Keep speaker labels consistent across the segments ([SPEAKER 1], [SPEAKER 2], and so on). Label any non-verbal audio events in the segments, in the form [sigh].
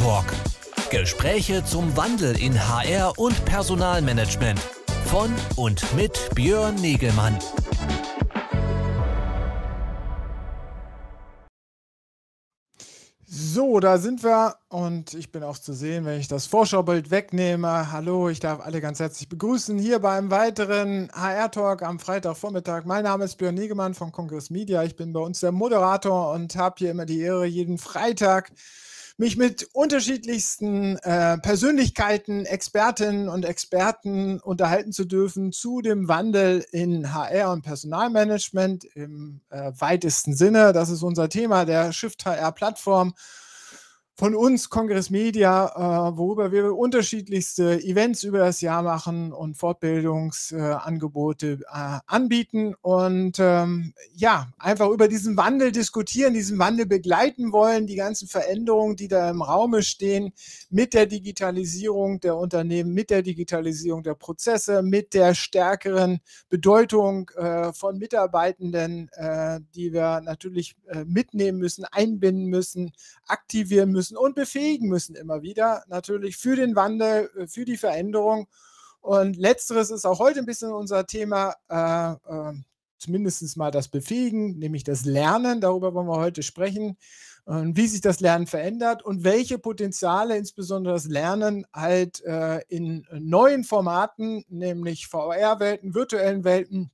[SPEAKER 1] Talk. Gespräche zum Wandel in HR und Personalmanagement. Von und mit Björn Negelmann.
[SPEAKER 2] So, da sind wir und ich bin auch zu sehen, wenn ich das Vorschaubild wegnehme. Hallo, ich darf alle ganz herzlich begrüßen hier beim weiteren HR-Talk am Freitagvormittag. Mein Name ist Björn Niegemann von Kongress Media. Ich bin bei uns der Moderator und habe hier immer die Ehre, jeden Freitag mich mit unterschiedlichsten äh, Persönlichkeiten, Expertinnen und Experten unterhalten zu dürfen zu dem Wandel in HR und Personalmanagement im äh, weitesten Sinne. Das ist unser Thema der Shift HR Plattform von uns, Kongress Media, äh, worüber wir unterschiedlichste Events über das Jahr machen und Fortbildungsangebote äh, anbieten. Und ähm, ja, einfach über diesen Wandel diskutieren, diesen Wandel begleiten wollen, die ganzen Veränderungen, die da im Raume stehen, mit der Digitalisierung der Unternehmen, mit der Digitalisierung der Prozesse, mit der stärkeren Bedeutung äh, von Mitarbeitenden, äh, die wir natürlich äh, mitnehmen müssen, einbinden müssen, aktivieren müssen müssen und befähigen müssen immer wieder, natürlich für den Wandel, äh, für die Veränderung. Und letzteres ist auch heute ein bisschen unser Thema, äh, äh, zumindest mal das Befähigen, nämlich das Lernen. Darüber wollen wir heute sprechen, äh, wie sich das Lernen verändert und welche Potenziale insbesondere das Lernen halt äh, in neuen Formaten, nämlich VR-Welten, virtuellen Welten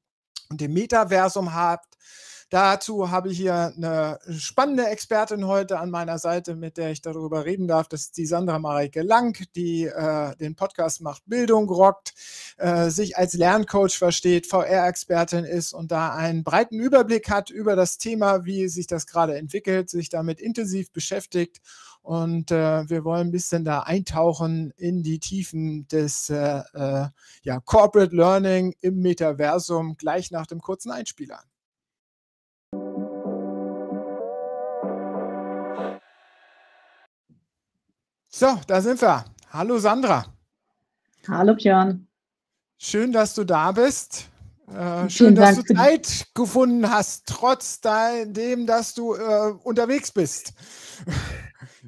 [SPEAKER 2] und dem Metaversum hat. Dazu habe ich hier eine spannende Expertin heute an meiner Seite, mit der ich darüber reden darf. Das ist die Sandra Mareike Lang, die äh, den Podcast macht Bildung rockt, äh, sich als Lerncoach versteht, VR-Expertin ist und da einen breiten Überblick hat über das Thema, wie sich das gerade entwickelt, sich damit intensiv beschäftigt und äh, wir wollen ein bisschen da eintauchen in die Tiefen des äh, äh, ja, Corporate Learning im Metaversum gleich nach dem kurzen Einspieler. So, da sind wir. Hallo Sandra.
[SPEAKER 3] Hallo Björn.
[SPEAKER 2] Schön, dass du da bist. Äh, schön, dass Dank du Zeit gefunden hast, trotz dem, dass du äh, unterwegs bist.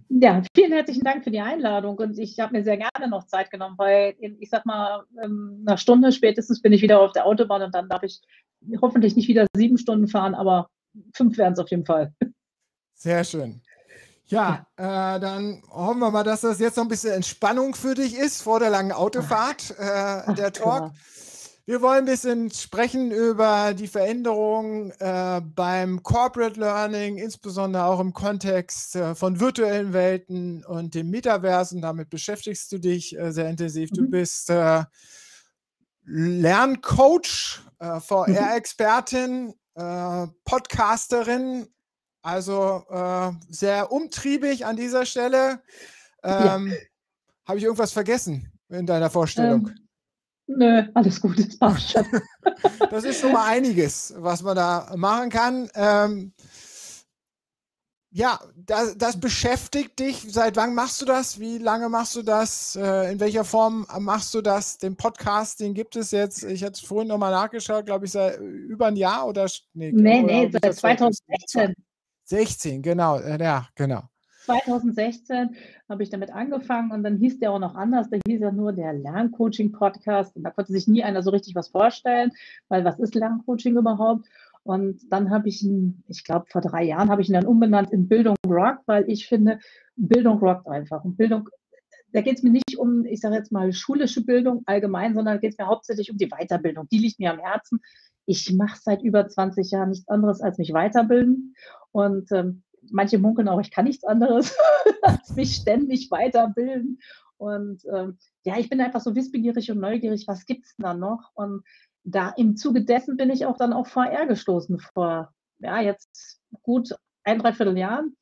[SPEAKER 3] Ja, vielen herzlichen Dank für die Einladung und ich habe mir sehr gerne noch Zeit genommen, weil ich sag mal, ähm, nach Stunde spätestens bin ich wieder auf der Autobahn und dann darf ich hoffentlich nicht wieder sieben Stunden fahren, aber fünf werden es auf jeden Fall.
[SPEAKER 2] Sehr schön. Ja, äh, dann hoffen wir mal, dass das jetzt noch ein bisschen Entspannung für dich ist vor der langen Autofahrt, äh, der Talk. Wir wollen ein bisschen sprechen über die Veränderungen äh, beim Corporate Learning, insbesondere auch im Kontext äh, von virtuellen Welten und dem Metaversen. Damit beschäftigst du dich äh, sehr intensiv. Mhm. Du bist äh, Lerncoach, VR-Expertin, äh, Podcasterin also äh, sehr umtriebig an dieser Stelle. Ähm, ja. Habe ich irgendwas vergessen in deiner Vorstellung? Ähm,
[SPEAKER 3] nö, alles gut, das passt schon. [laughs]
[SPEAKER 2] das ist schon mal einiges, was man da machen kann. Ähm, ja, das, das, beschäftigt dich. Seit wann machst du das? Wie lange machst du das? Äh, in welcher Form machst du das? Den Podcast, den gibt es jetzt, ich hatte vorhin nochmal nachgeschaut, glaube ich, seit über ein Jahr oder?
[SPEAKER 3] Nee, nee, nee seit 2016.
[SPEAKER 2] 16, genau, äh, ja, genau.
[SPEAKER 3] 2016 habe ich damit angefangen und dann hieß der auch noch anders. Da hieß er nur der Lerncoaching-Podcast und da konnte sich nie einer so richtig was vorstellen, weil was ist Lerncoaching überhaupt? Und dann habe ich ihn, ich glaube, vor drei Jahren habe ich ihn dann umbenannt in Bildung Rock, weil ich finde, Bildung rockt einfach. Und Bildung, da geht es mir nicht um, ich sage jetzt mal, schulische Bildung allgemein, sondern da geht es mir hauptsächlich um die Weiterbildung. Die liegt mir am Herzen ich mache seit über 20 Jahren nichts anderes als mich weiterbilden. Und ähm, manche munkeln auch, ich kann nichts anderes [laughs] als mich ständig weiterbilden. Und ähm, ja, ich bin einfach so wissbegierig und neugierig, was gibt es da noch? Und da im Zuge dessen bin ich auch dann auf VR gestoßen vor, ja, jetzt gut ein, dreiviertel Jahren.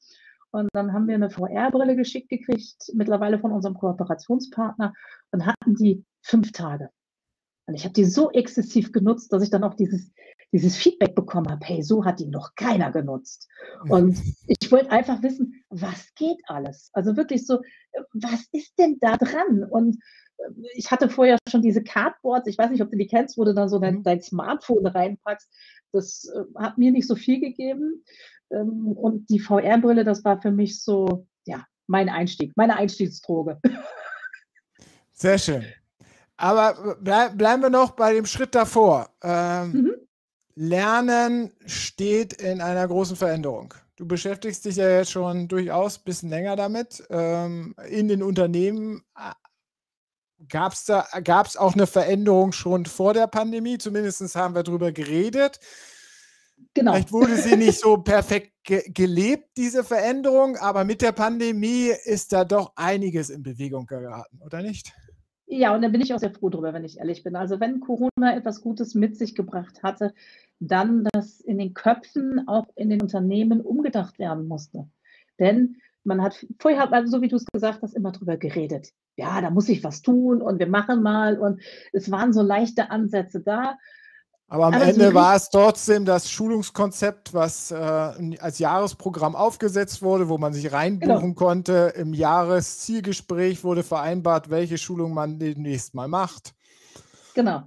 [SPEAKER 3] Und dann haben wir eine VR-Brille geschickt gekriegt, mittlerweile von unserem Kooperationspartner, und hatten die fünf Tage. Und ich habe die so exzessiv genutzt, dass ich dann auch dieses, dieses Feedback bekommen habe, hey, so hat die noch keiner genutzt. Und ich wollte einfach wissen, was geht alles? Also wirklich so, was ist denn da dran? Und äh, ich hatte vorher schon diese Cardboards, ich weiß nicht, ob du die kennst, wo du dann so dein, mhm. dein Smartphone reinpackst. Das äh, hat mir nicht so viel gegeben. Ähm, und die VR-Brille, das war für mich so, ja, mein Einstieg, meine Einstiegsdroge.
[SPEAKER 2] Sehr schön. Aber bleib, bleiben wir noch bei dem Schritt davor. Ähm, mhm. Lernen steht in einer großen Veränderung. Du beschäftigst dich ja jetzt schon durchaus ein bisschen länger damit. Ähm, in den Unternehmen äh, gab es da gab's auch eine Veränderung schon vor der Pandemie. Zumindest haben wir darüber geredet. Genau. Vielleicht wurde sie [laughs] nicht so perfekt ge gelebt, diese Veränderung, aber mit der Pandemie ist da doch einiges in Bewegung geraten, oder nicht?
[SPEAKER 3] Ja, und da bin ich auch sehr froh drüber, wenn ich ehrlich bin. Also wenn Corona etwas Gutes mit sich gebracht hatte, dann, dass in den Köpfen, auch in den Unternehmen umgedacht werden musste. Denn man hat vorher, hat man, so wie du es gesagt hast, immer drüber geredet. Ja, da muss ich was tun und wir machen mal. Und es waren so leichte Ansätze da.
[SPEAKER 2] Aber am Aber Ende war es trotzdem das Schulungskonzept, was äh, als Jahresprogramm aufgesetzt wurde, wo man sich reinbuchen genau. konnte. Im Jahreszielgespräch wurde vereinbart, welche Schulung man demnächst mal macht.
[SPEAKER 3] Genau.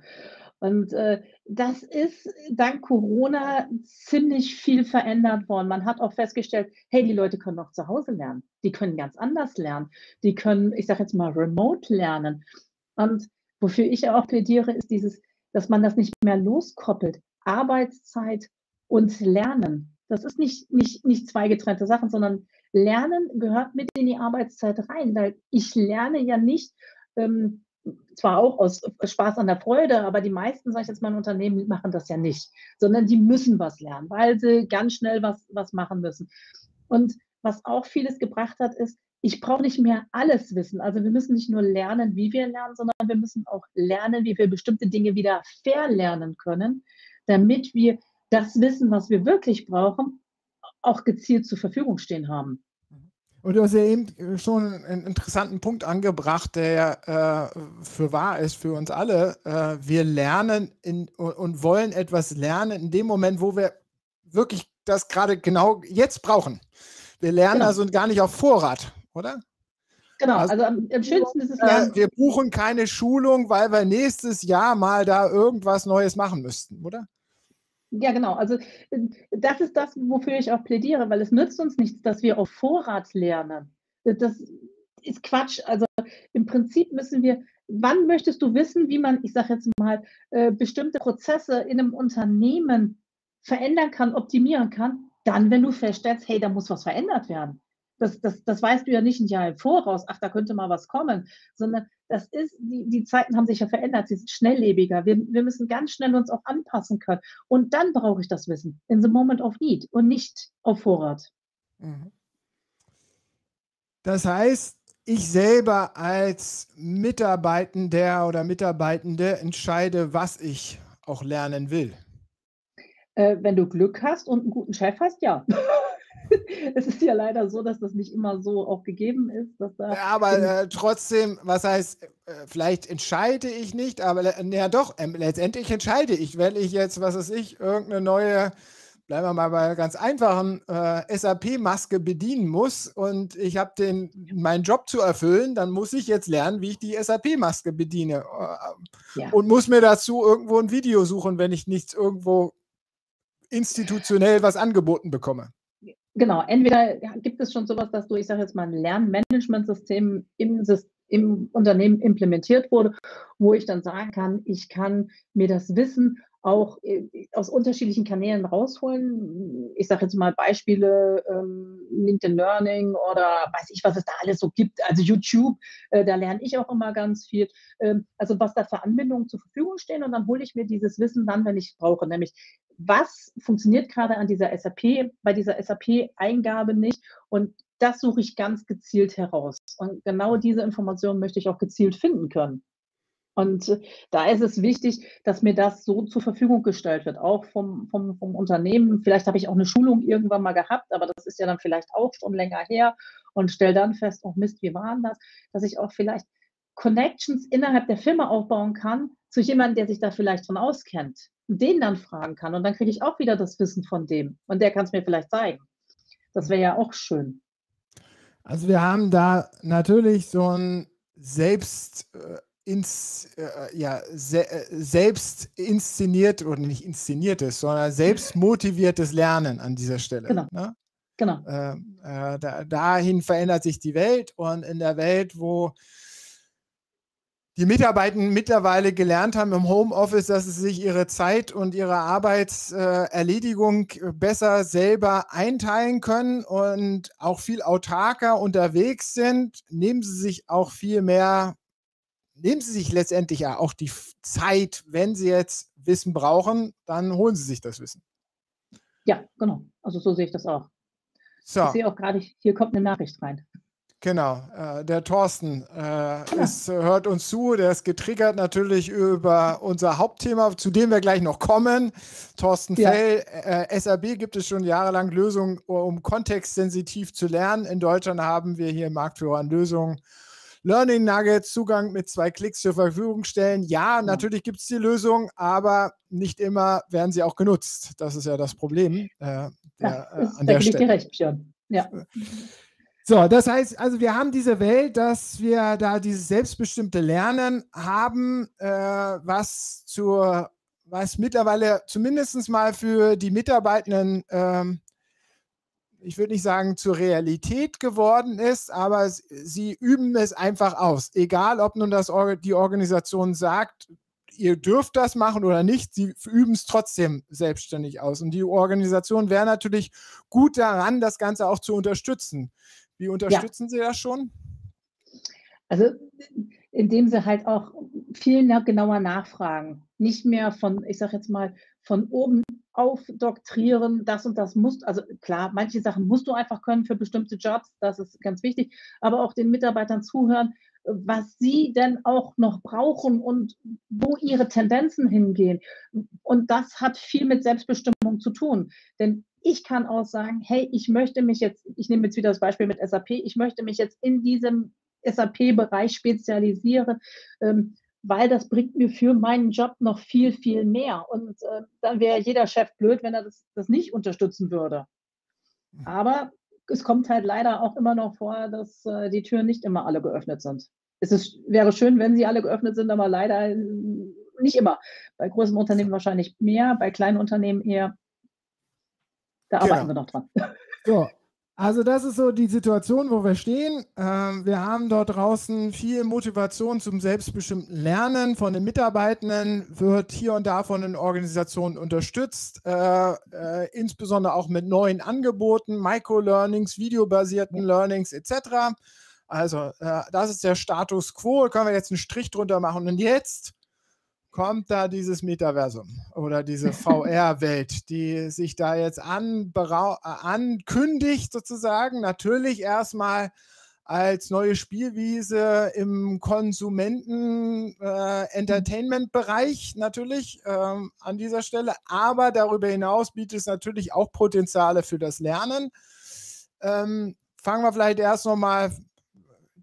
[SPEAKER 3] Und äh, das ist dank Corona ziemlich viel verändert worden. Man hat auch festgestellt, hey, die Leute können auch zu Hause lernen. Die können ganz anders lernen. Die können, ich sage jetzt mal, remote lernen. Und wofür ich auch plädiere, ist dieses, dass man das nicht mehr loskoppelt. Arbeitszeit und Lernen. Das ist nicht, nicht, nicht zwei getrennte Sachen, sondern Lernen gehört mit in die Arbeitszeit rein, weil ich lerne ja nicht, ähm, zwar auch aus Spaß an der Freude, aber die meisten, sage ich jetzt mal, Unternehmen machen das ja nicht, sondern die müssen was lernen, weil sie ganz schnell was, was machen müssen. Und was auch vieles gebracht hat, ist, ich brauche nicht mehr alles wissen. Also wir müssen nicht nur lernen, wie wir lernen, sondern wir müssen auch lernen, wie wir bestimmte Dinge wieder verlernen können, damit wir das Wissen, was wir wirklich brauchen, auch gezielt zur Verfügung stehen haben.
[SPEAKER 2] Und du hast ja eben schon einen interessanten Punkt angebracht, der äh, für wahr ist für uns alle. Äh, wir lernen in, und wollen etwas lernen in dem Moment, wo wir wirklich das gerade genau jetzt brauchen. Wir lernen genau. also gar nicht auf Vorrat oder?
[SPEAKER 3] Genau, also, also am, am, schönsten ist es
[SPEAKER 2] Lernen. Wir buchen keine Schulung, weil wir nächstes Jahr mal da irgendwas Neues machen müssten, oder?
[SPEAKER 3] Ja, genau. Also äh, das ist das, wofür ich auch plädiere, weil es nützt uns nichts, dass wir auf Vorrat lernen. Das ist Quatsch. Also im Prinzip müssen wir, wann möchtest du wissen, wie man, ich sage jetzt mal, äh, bestimmte Prozesse in einem Unternehmen verändern kann, optimieren kann? Dann, wenn du feststellst, hey, da muss was verändert werden das, das, das weißt du ja nicht ein Jahr im Voraus, ach, da könnte mal was kommen, sondern das ist, die, die Zeiten haben sich ja verändert, sie sind schnelllebiger. Wir, wir müssen ganz schnell uns auch anpassen können. Und dann brauche ich das Wissen, in the moment of need und nicht auf Vorrat. Mhm.
[SPEAKER 2] Das heißt, ich selber als Mitarbeitender oder Mitarbeitende entscheide, was ich auch lernen will.
[SPEAKER 3] Äh, wenn du Glück hast und einen guten Chef hast, ja. [laughs] [laughs] es ist ja leider so, dass das nicht immer so auch gegeben ist. Dass da
[SPEAKER 2] ja, aber äh, trotzdem, was heißt, äh, vielleicht entscheide ich nicht, aber ja doch, äh, letztendlich entscheide ich, wenn ich jetzt, was weiß ich, irgendeine neue, bleiben wir mal bei ganz einfachen äh, SAP-Maske bedienen muss und ich habe den meinen Job zu erfüllen, dann muss ich jetzt lernen, wie ich die SAP-Maske bediene äh, ja. und muss mir dazu irgendwo ein Video suchen, wenn ich nichts irgendwo institutionell was angeboten bekomme.
[SPEAKER 3] Genau, entweder gibt es schon sowas, dass du, ich sage jetzt mal, ein Lernmanagementsystem im, im Unternehmen implementiert wurde, wo ich dann sagen kann, ich kann mir das Wissen auch äh, aus unterschiedlichen Kanälen rausholen. Ich sage jetzt mal Beispiele, ähm, LinkedIn Learning oder weiß ich, was es da alles so gibt. Also YouTube, äh, da lerne ich auch immer ganz viel. Ähm, also was da für Anbindungen zur Verfügung stehen und dann hole ich mir dieses Wissen dann, wenn ich es brauche. Nämlich, was funktioniert gerade an dieser SAP, bei dieser SAP-Eingabe nicht und das suche ich ganz gezielt heraus. Und genau diese Informationen möchte ich auch gezielt finden können. Und äh, da ist es wichtig, dass mir das so zur Verfügung gestellt wird, auch vom, vom, vom Unternehmen. Vielleicht habe ich auch eine Schulung irgendwann mal gehabt, aber das ist ja dann vielleicht auch schon länger her und stelle dann fest, oh Mist, wie war das? Dass ich auch vielleicht Connections innerhalb der Firma aufbauen kann zu jemandem, der sich da vielleicht schon auskennt und den dann fragen kann. Und dann kriege ich auch wieder das Wissen von dem und der kann es mir vielleicht zeigen. Das wäre ja auch schön.
[SPEAKER 2] Also wir haben da natürlich so ein Selbst, äh, ins, äh, ja, se äh, selbst inszeniert oder nicht inszeniertes, sondern selbst motiviertes Lernen an dieser Stelle. Genau. Ne? Genau. Äh, äh, da, dahin verändert sich die Welt und in der Welt, wo die Mitarbeitenden mittlerweile gelernt haben im Homeoffice, dass sie sich ihre Zeit und ihre Arbeitserledigung besser selber einteilen können und auch viel autarker unterwegs sind, nehmen sie sich auch viel mehr, nehmen sie sich letztendlich ja auch die Zeit, wenn sie jetzt Wissen brauchen, dann holen sie sich das Wissen.
[SPEAKER 3] Ja, genau. Also so sehe ich das auch. So. Ich sehe auch gerade, hier kommt eine Nachricht rein.
[SPEAKER 2] Genau, äh, der Thorsten äh, ist, hört uns zu, der ist getriggert natürlich über unser Hauptthema, zu dem wir gleich noch kommen. Thorsten ja. Fell, äh, SAB gibt es schon jahrelang Lösungen, um kontextsensitiv zu lernen. In Deutschland haben wir hier Marktführer an Lösungen. Learning Nuggets, Zugang mit zwei Klicks zur Verfügung stellen. Ja, ja. natürlich gibt es die Lösung, aber nicht immer werden sie auch genutzt. Das ist ja das Problem. Äh, der,
[SPEAKER 3] ja, äh, [laughs] ist, an da der Stelle. dir recht, Björn. Ja.
[SPEAKER 2] So, das heißt, also wir haben diese Welt, dass wir da dieses selbstbestimmte Lernen haben, äh, was zur, was mittlerweile zumindest mal für die Mitarbeitenden, ähm, ich würde nicht sagen zur Realität geworden ist, aber sie üben es einfach aus. Egal, ob nun das die Organisation sagt, ihr dürft das machen oder nicht, sie üben es trotzdem selbstständig aus. Und die Organisation wäre natürlich gut daran, das Ganze auch zu unterstützen. Wie unterstützen ja. Sie das schon?
[SPEAKER 3] Also indem sie halt auch viel genauer nachfragen. Nicht mehr von, ich sage jetzt mal, von oben aufdoktrieren, das und das musst, also klar, manche Sachen musst du einfach können für bestimmte Jobs, das ist ganz wichtig, aber auch den Mitarbeitern zuhören, was sie denn auch noch brauchen und wo ihre Tendenzen hingehen. Und das hat viel mit Selbstbestimmung zu tun. Denn ich kann auch sagen, hey, ich möchte mich jetzt, ich nehme jetzt wieder das Beispiel mit SAP, ich möchte mich jetzt in diesem SAP-Bereich spezialisieren, ähm, weil das bringt mir für meinen Job noch viel, viel mehr. Und äh, dann wäre jeder Chef blöd, wenn er das, das nicht unterstützen würde. Aber es kommt halt leider auch immer noch vor, dass äh, die Türen nicht immer alle geöffnet sind. Es ist, wäre schön, wenn sie alle geöffnet sind, aber leider äh, nicht immer. Bei großen Unternehmen wahrscheinlich mehr, bei kleinen Unternehmen eher. Da arbeiten genau. wir noch dran.
[SPEAKER 2] So, also das ist so die Situation, wo wir stehen. Ähm, wir haben dort draußen viel Motivation zum selbstbestimmten Lernen von den Mitarbeitenden, wird hier und da von den Organisationen unterstützt, äh, äh, insbesondere auch mit neuen Angeboten, Micro-Learnings, videobasierten Learnings etc. Also äh, das ist der Status quo, können wir jetzt einen Strich drunter machen. Und jetzt kommt da dieses Metaversum oder diese [laughs] VR-Welt, die sich da jetzt ankündigt sozusagen. Natürlich erstmal als neue Spielwiese im Konsumenten-Entertainment-Bereich äh, natürlich ähm, an dieser Stelle. Aber darüber hinaus bietet es natürlich auch Potenziale für das Lernen. Ähm, fangen wir vielleicht erst nochmal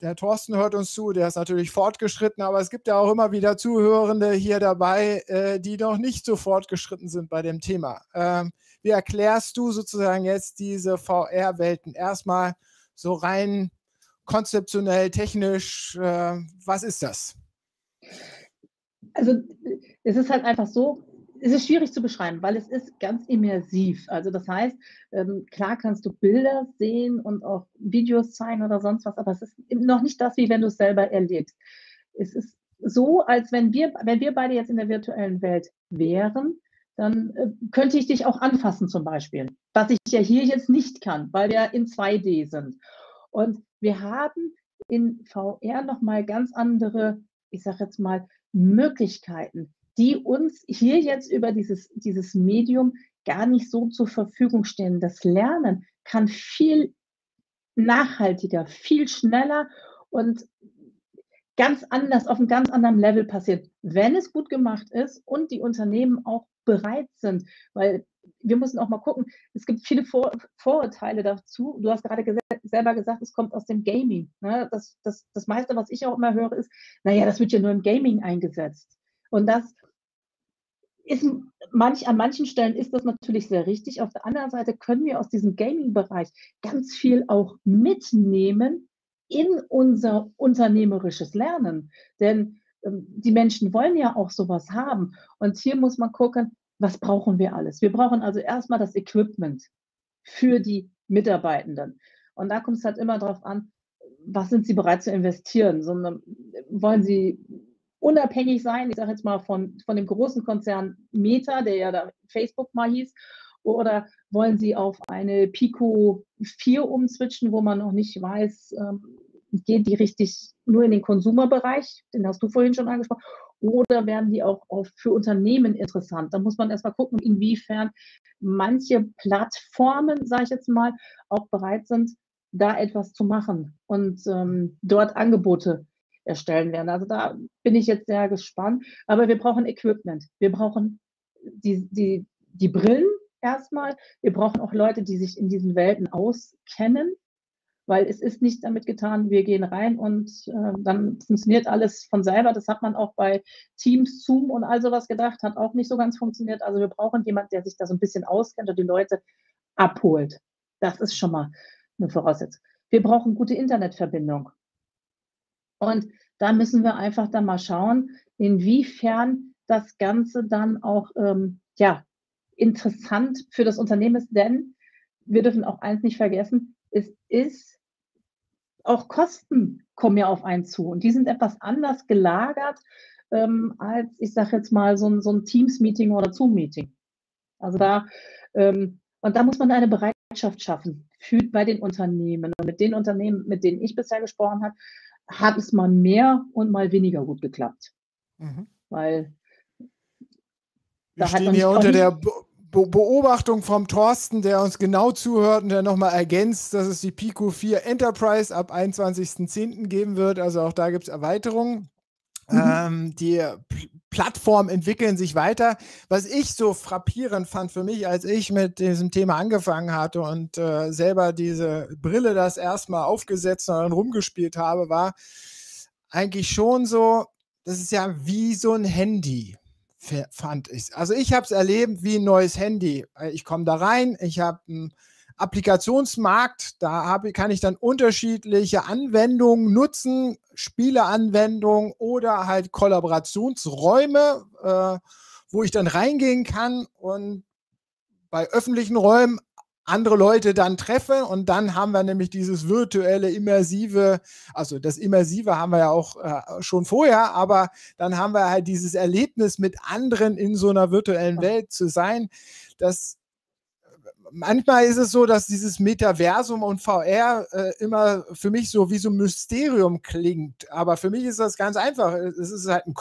[SPEAKER 2] der Thorsten hört uns zu, der ist natürlich fortgeschritten, aber es gibt ja auch immer wieder Zuhörende hier dabei, äh, die noch nicht so fortgeschritten sind bei dem Thema. Ähm, wie erklärst du sozusagen jetzt diese VR-Welten? Erstmal so rein konzeptionell, technisch, äh, was ist das?
[SPEAKER 3] Also es ist halt einfach so, es ist schwierig zu beschreiben, weil es ist ganz immersiv. Also das heißt, ähm, klar kannst du Bilder sehen und auch Videos zeigen oder sonst was, aber es ist noch nicht das, wie wenn du es selber erlebst. Es ist so, als wenn wir, wenn wir beide jetzt in der virtuellen Welt wären, dann äh, könnte ich dich auch anfassen zum Beispiel, was ich ja hier jetzt nicht kann, weil wir in 2D sind. Und wir haben in VR nochmal ganz andere, ich sage jetzt mal, Möglichkeiten die uns hier jetzt über dieses, dieses Medium gar nicht so zur Verfügung stehen. Das Lernen kann viel nachhaltiger, viel schneller und ganz anders, auf einem ganz anderen Level passiert, wenn es gut gemacht ist und die Unternehmen auch bereit sind. Weil wir müssen auch mal gucken, es gibt viele Vor Vorurteile dazu. Du hast gerade ges selber gesagt, es kommt aus dem Gaming. Ne? Das, das, das meiste, was ich auch immer höre, ist, naja, das wird ja nur im Gaming eingesetzt. Und das ist manch, an manchen Stellen ist das natürlich sehr richtig. Auf der anderen Seite können wir aus diesem Gaming-Bereich ganz viel auch mitnehmen in unser unternehmerisches Lernen. Denn ähm, die Menschen wollen ja auch sowas haben. Und hier muss man gucken, was brauchen wir alles? Wir brauchen also erstmal das Equipment für die Mitarbeitenden. Und da kommt es halt immer darauf an, was sind sie bereit zu investieren? So eine, wollen sie unabhängig sein, ich sage jetzt mal von, von dem großen Konzern Meta, der ja da Facebook mal hieß, oder wollen Sie auf eine Pico 4 umswitchen, wo man noch nicht weiß, ähm, geht die richtig nur in den Konsumerbereich, den hast du vorhin schon angesprochen, oder werden die auch auf, für Unternehmen interessant? Da muss man erstmal gucken, inwiefern manche Plattformen, sage ich jetzt mal, auch bereit sind, da etwas zu machen und ähm, dort Angebote erstellen werden. Also da bin ich jetzt sehr gespannt. Aber wir brauchen Equipment. Wir brauchen die, die, die Brillen erstmal. Wir brauchen auch Leute, die sich in diesen Welten auskennen, weil es ist nicht damit getan, wir gehen rein und äh, dann funktioniert alles von selber. Das hat man auch bei Teams, Zoom und all sowas gedacht, hat auch nicht so ganz funktioniert. Also wir brauchen jemanden, der sich da so ein bisschen auskennt und die Leute abholt. Das ist schon mal eine Voraussetzung. Wir brauchen gute Internetverbindung. Und da müssen wir einfach dann mal schauen, inwiefern das Ganze dann auch ähm, ja, interessant für das Unternehmen ist, denn wir dürfen auch eins nicht vergessen, es ist auch Kosten kommen ja auf einen zu und die sind etwas anders gelagert ähm, als, ich sage jetzt mal, so ein, so ein Teams-Meeting oder Zoom-Meeting. Also da, ähm, und da muss man eine Bereitschaft schaffen für, bei den Unternehmen. Und mit den Unternehmen, mit denen ich bisher gesprochen habe, hat es mal mehr und mal weniger gut geklappt. Mhm. Weil
[SPEAKER 2] wir stehen hier unter der Be Beobachtung vom Thorsten, der uns genau zuhört und der nochmal ergänzt, dass es die Pico 4 Enterprise ab 21.10. geben wird. Also auch da gibt es Erweiterungen. Mhm. Ähm, die Plattformen entwickeln sich weiter. Was ich so frappierend fand für mich, als ich mit diesem Thema angefangen hatte und äh, selber diese Brille das erstmal aufgesetzt und dann rumgespielt habe, war eigentlich schon so, das ist ja wie so ein Handy, fand ich. Also ich habe es erlebt wie ein neues Handy. Ich komme da rein, ich habe ein Applikationsmarkt. Da habe, kann ich dann unterschiedliche Anwendungen nutzen, Spieleanwendungen oder halt Kollaborationsräume, äh, wo ich dann reingehen kann und bei öffentlichen Räumen andere Leute dann treffe und dann haben wir nämlich dieses virtuelle, immersive, also das Immersive haben wir ja auch äh, schon vorher, aber dann haben wir halt dieses Erlebnis mit anderen in so einer virtuellen Welt zu sein. Das manchmal ist es so, dass dieses Metaversum und VR äh, immer für mich so wie so ein Mysterium klingt. Aber für mich ist das ganz einfach. Es ist halt ein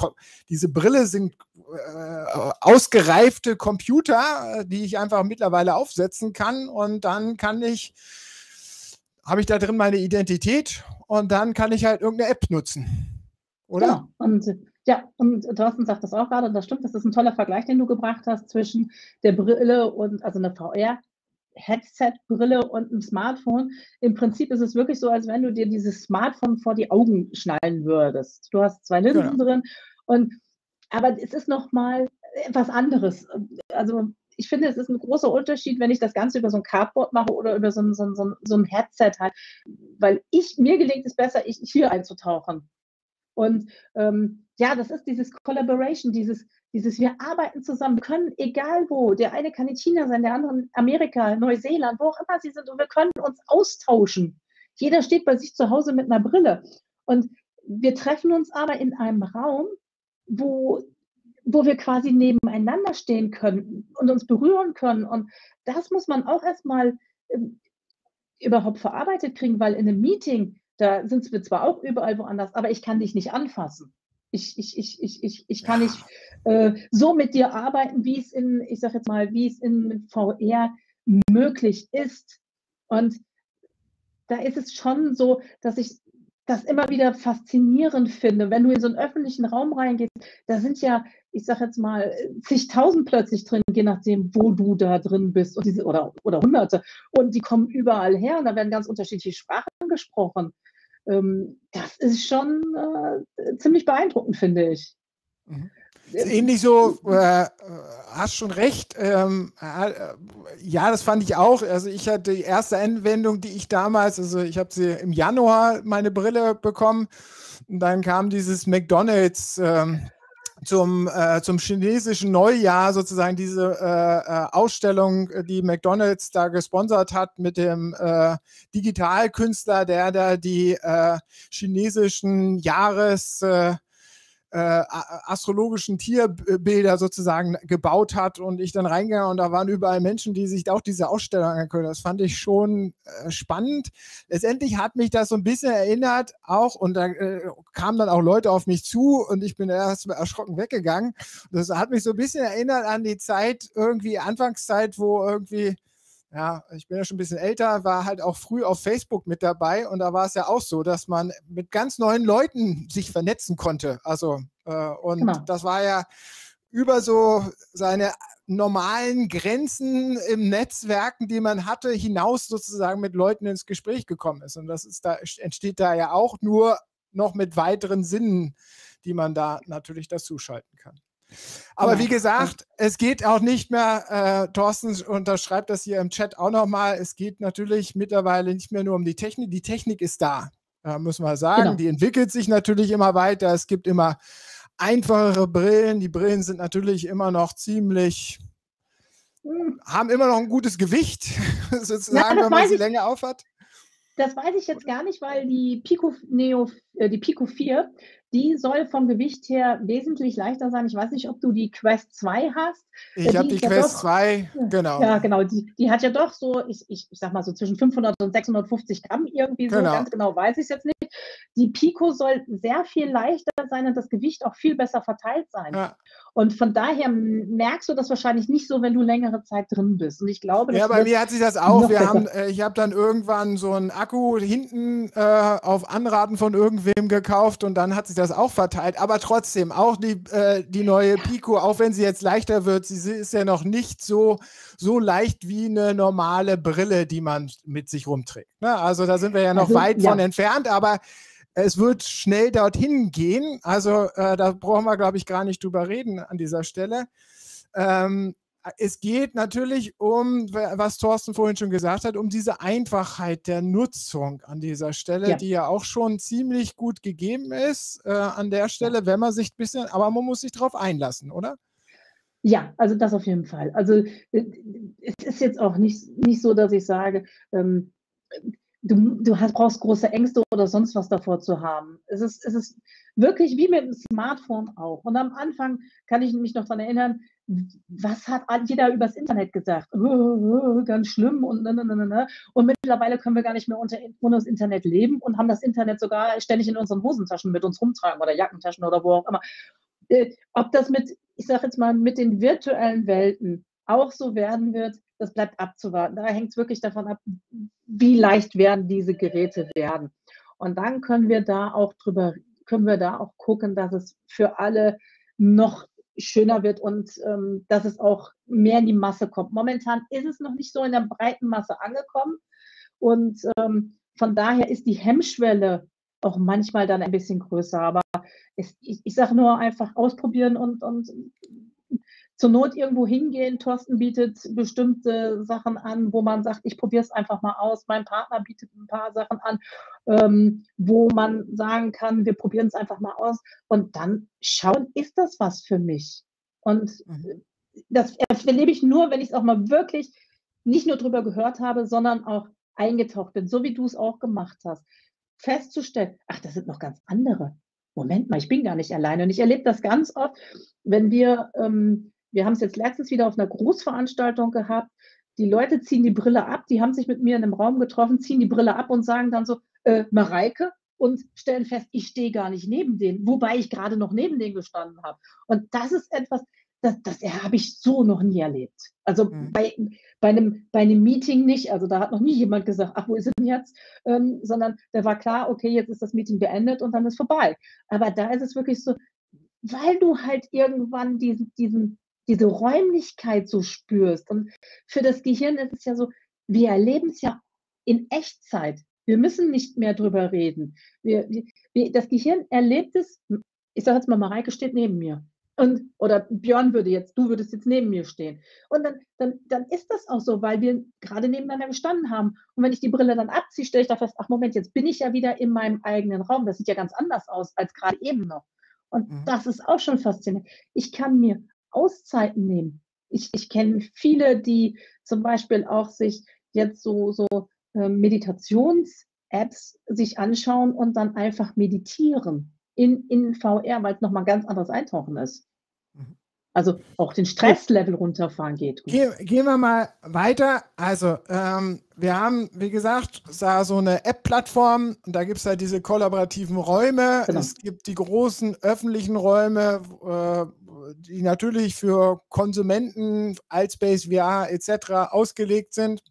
[SPEAKER 2] diese Brille sind äh, ausgereifte Computer, die ich einfach mittlerweile aufsetzen kann und dann kann ich habe ich da drin meine Identität und dann kann ich halt irgendeine App nutzen. Oder?
[SPEAKER 3] Genau. Und ja, und Thorsten sagt das auch gerade, und das stimmt, das ist ein toller Vergleich, den du gebracht hast zwischen der Brille und also eine VR Headset-Brille und ein Smartphone. Im Prinzip ist es wirklich so, als wenn du dir dieses Smartphone vor die Augen schnallen würdest. Du hast zwei Linsen genau. drin und aber es ist nochmal etwas anderes. Also ich finde, es ist ein großer Unterschied, wenn ich das Ganze über so ein Cardboard mache oder über so ein, so ein, so ein Headset halt. Weil ich, mir gelingt es besser, ich, hier einzutauchen. Und ähm, ja, das ist dieses Collaboration, dieses, dieses, wir arbeiten zusammen, können egal wo, der eine kann in China sein, der andere in Amerika, Neuseeland, wo auch immer sie sind, und wir können uns austauschen. Jeder steht bei sich zu Hause mit einer Brille. Und wir treffen uns aber in einem Raum, wo, wo wir quasi nebeneinander stehen können und uns berühren können. Und das muss man auch erstmal äh, überhaupt verarbeitet kriegen, weil in einem Meeting, da sind wir zwar auch überall woanders, aber ich kann dich nicht anfassen. Ich, ich, ich, ich, ich, ich kann nicht äh, so mit dir arbeiten, wie es in, ich sage jetzt mal, wie es in VR möglich ist. Und da ist es schon so, dass ich das immer wieder faszinierend finde, wenn du in so einen öffentlichen Raum reingehst, da sind ja, ich sage jetzt mal, zigtausend plötzlich drin, je nachdem, wo du da drin bist, und diese, oder, oder hunderte. Und die kommen überall her und da werden ganz unterschiedliche Sprachen gesprochen ähm, das ist schon äh, ziemlich beeindruckend, finde ich.
[SPEAKER 2] Mhm. Ähnlich so, äh, hast schon recht. Ähm, äh, ja, das fand ich auch. Also ich hatte die erste Anwendung, die ich damals, also ich habe sie im Januar meine Brille bekommen und dann kam dieses McDonald's ähm, zum, äh, zum chinesischen Neujahr sozusagen diese äh, äh Ausstellung, äh, die McDonald's da gesponsert hat mit dem äh, Digitalkünstler, der da die äh, chinesischen Jahres äh, astrologischen Tierbilder sozusagen gebaut hat und ich dann reingegangen und da waren überall Menschen, die sich auch diese Ausstellung angeguckt Das fand ich schon äh, spannend. Letztendlich hat mich das so ein bisschen erinnert auch und da äh, kamen dann auch Leute auf mich zu und ich bin erst erschrocken weggegangen. Das hat mich so ein bisschen erinnert an die Zeit, irgendwie Anfangszeit, wo irgendwie ja, ich bin ja schon ein bisschen älter, war halt auch früh auf Facebook mit dabei und da war es ja auch so, dass man mit ganz neuen Leuten sich vernetzen konnte. Also, äh, und genau. das war ja über so seine normalen Grenzen im Netzwerken, die man hatte, hinaus sozusagen mit Leuten ins Gespräch gekommen ist. Und das ist da, entsteht da ja auch nur noch mit weiteren Sinnen, die man da natürlich dazuschalten kann. Aber wie gesagt, es geht auch nicht mehr, äh, Thorsten unterschreibt das hier im Chat auch nochmal, es geht natürlich mittlerweile nicht mehr nur um die Technik. Die Technik ist da, äh, muss man sagen. Genau. Die entwickelt sich natürlich immer weiter. Es gibt immer einfachere Brillen. Die Brillen sind natürlich immer noch ziemlich, hm. haben immer noch ein gutes Gewicht, [laughs] sozusagen, ja, wenn man sie länger aufhat.
[SPEAKER 3] Das weiß ich jetzt gar nicht, weil die Pico Neo, äh, die Pico 4, die soll vom Gewicht her wesentlich leichter sein. Ich weiß nicht, ob du die Quest 2 hast.
[SPEAKER 2] Ich habe die, die Quest doch, 2, genau.
[SPEAKER 3] Ja, genau. Die, die, hat ja doch so, ich, ich, ich sag mal so zwischen 500 und 650 Gramm irgendwie so. Genau. Ganz genau weiß ich es jetzt nicht. Die Pico soll sehr viel leichter sein und das Gewicht auch viel besser verteilt sein. Ja. Und von daher merkst du das wahrscheinlich nicht so, wenn du längere Zeit drin bist. Und ich glaube,
[SPEAKER 2] ja, bei mir hat sich das auch. Wir haben, äh, ich habe dann irgendwann so einen Akku hinten äh, auf Anraten von irgendwem gekauft und dann hat sich das auch verteilt. Aber trotzdem, auch die, äh, die neue Pico, auch wenn sie jetzt leichter wird, sie ist ja noch nicht so, so leicht wie eine normale Brille, die man mit sich rumträgt. Ne? Also da sind wir ja noch also, weit ja. von entfernt, aber es wird schnell dorthin gehen. Also äh, da brauchen wir, glaube ich, gar nicht drüber reden an dieser Stelle. Ähm, es geht natürlich um, was Thorsten vorhin schon gesagt hat, um diese Einfachheit der Nutzung an dieser Stelle, ja. die ja auch schon ziemlich gut gegeben ist äh, an der Stelle, wenn man sich ein bisschen, aber man muss sich darauf einlassen, oder?
[SPEAKER 3] Ja, also das auf jeden Fall. Also äh, es ist jetzt auch nicht, nicht so, dass ich sage, ähm, du, du hast, brauchst große Ängste oder sonst was davor zu haben. Es ist, es ist wirklich wie mit dem Smartphone auch. Und am Anfang kann ich mich noch daran erinnern, was hat jeder übers Internet gesagt? Oh, oh, ganz schlimm und ne, ne, ne, ne. Und mittlerweile können wir gar nicht mehr unter, ohne das Internet leben und haben das Internet sogar ständig in unseren Hosentaschen mit uns rumtragen oder Jackentaschen oder wo auch immer. Äh, ob das mit, ich sage jetzt mal, mit den virtuellen Welten auch so werden wird, das bleibt abzuwarten. Da hängt es wirklich davon ab, wie leicht werden diese Geräte werden. Und dann können wir da auch drüber, können wir da auch gucken, dass es für alle noch schöner wird und ähm, dass es auch mehr in die Masse kommt. Momentan ist es noch nicht so in der breiten Masse angekommen und ähm, von daher ist die Hemmschwelle auch manchmal dann ein bisschen größer. Aber es, ich, ich sage nur einfach ausprobieren und, und zur Not irgendwo hingehen. Thorsten bietet bestimmte Sachen an, wo man sagt, ich probiere es einfach mal aus. Mein Partner bietet ein paar Sachen an, ähm, wo man sagen kann, wir probieren es einfach mal aus und dann schauen, ist das was für mich? Und mhm. das erlebe ich nur, wenn ich es auch mal wirklich nicht nur drüber gehört habe, sondern auch eingetaucht bin, so wie du es auch gemacht hast. Festzustellen, ach, das sind noch ganz andere. Moment mal, ich bin gar nicht alleine. Und ich erlebe das ganz oft, wenn wir ähm, wir haben es jetzt letztens wieder auf einer Großveranstaltung gehabt. Die Leute ziehen die Brille ab, die haben sich mit mir in einem Raum getroffen, ziehen die Brille ab und sagen dann so, äh, Mareike, und stellen fest, ich stehe gar nicht neben denen, wobei ich gerade noch neben denen gestanden habe. Und das ist etwas, das, das habe ich so noch nie erlebt. Also mhm. bei, bei, einem, bei einem Meeting nicht. Also da hat noch nie jemand gesagt, ach, wo ist denn jetzt? Ähm, sondern da war klar, okay, jetzt ist das Meeting beendet und dann ist vorbei. Aber da ist es wirklich so, weil du halt irgendwann diesen, diesen, diese Räumlichkeit so spürst. Und für das Gehirn ist es ja so, wir erleben es ja in Echtzeit. Wir müssen nicht mehr drüber reden. Wir, wir, das Gehirn erlebt es, ich sage jetzt mal, Mareike steht neben mir. Und, oder Björn würde jetzt, du würdest jetzt neben mir stehen. Und dann, dann, dann ist das auch so, weil wir gerade nebeneinander gestanden haben. Und wenn ich die Brille dann abziehe, stelle ich da fest, ach Moment, jetzt bin ich ja wieder in meinem eigenen Raum. Das sieht ja ganz anders aus als gerade eben noch. Und mhm. das ist auch schon faszinierend. Ich kann mir Auszeiten nehmen. Ich, ich kenne viele, die zum Beispiel auch sich jetzt so, so äh, Meditations-Apps sich anschauen und dann einfach meditieren in, in VR, weil es nochmal ganz anderes Eintauchen ist. Mhm. Also auch den Stresslevel runterfahren geht.
[SPEAKER 2] Ge gehen wir mal weiter. Also ähm, wir haben, wie gesagt, da so eine App-Plattform und da gibt es halt diese kollaborativen Räume. Genau. Es gibt die großen öffentlichen Räume, äh, die natürlich für Konsumenten, Altspace, VR etc. ausgelegt sind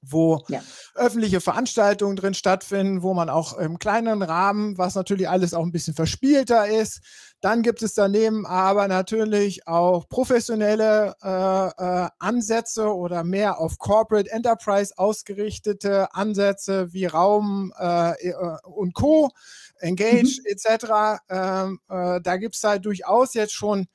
[SPEAKER 2] wo ja. öffentliche Veranstaltungen drin stattfinden, wo man auch im kleinen Rahmen, was natürlich alles auch ein bisschen verspielter ist. Dann gibt es daneben aber natürlich auch professionelle äh, äh, Ansätze oder mehr auf Corporate Enterprise ausgerichtete Ansätze wie Raum äh, äh und Co., Engage mhm. etc. Ähm, äh, da gibt es halt durchaus jetzt schon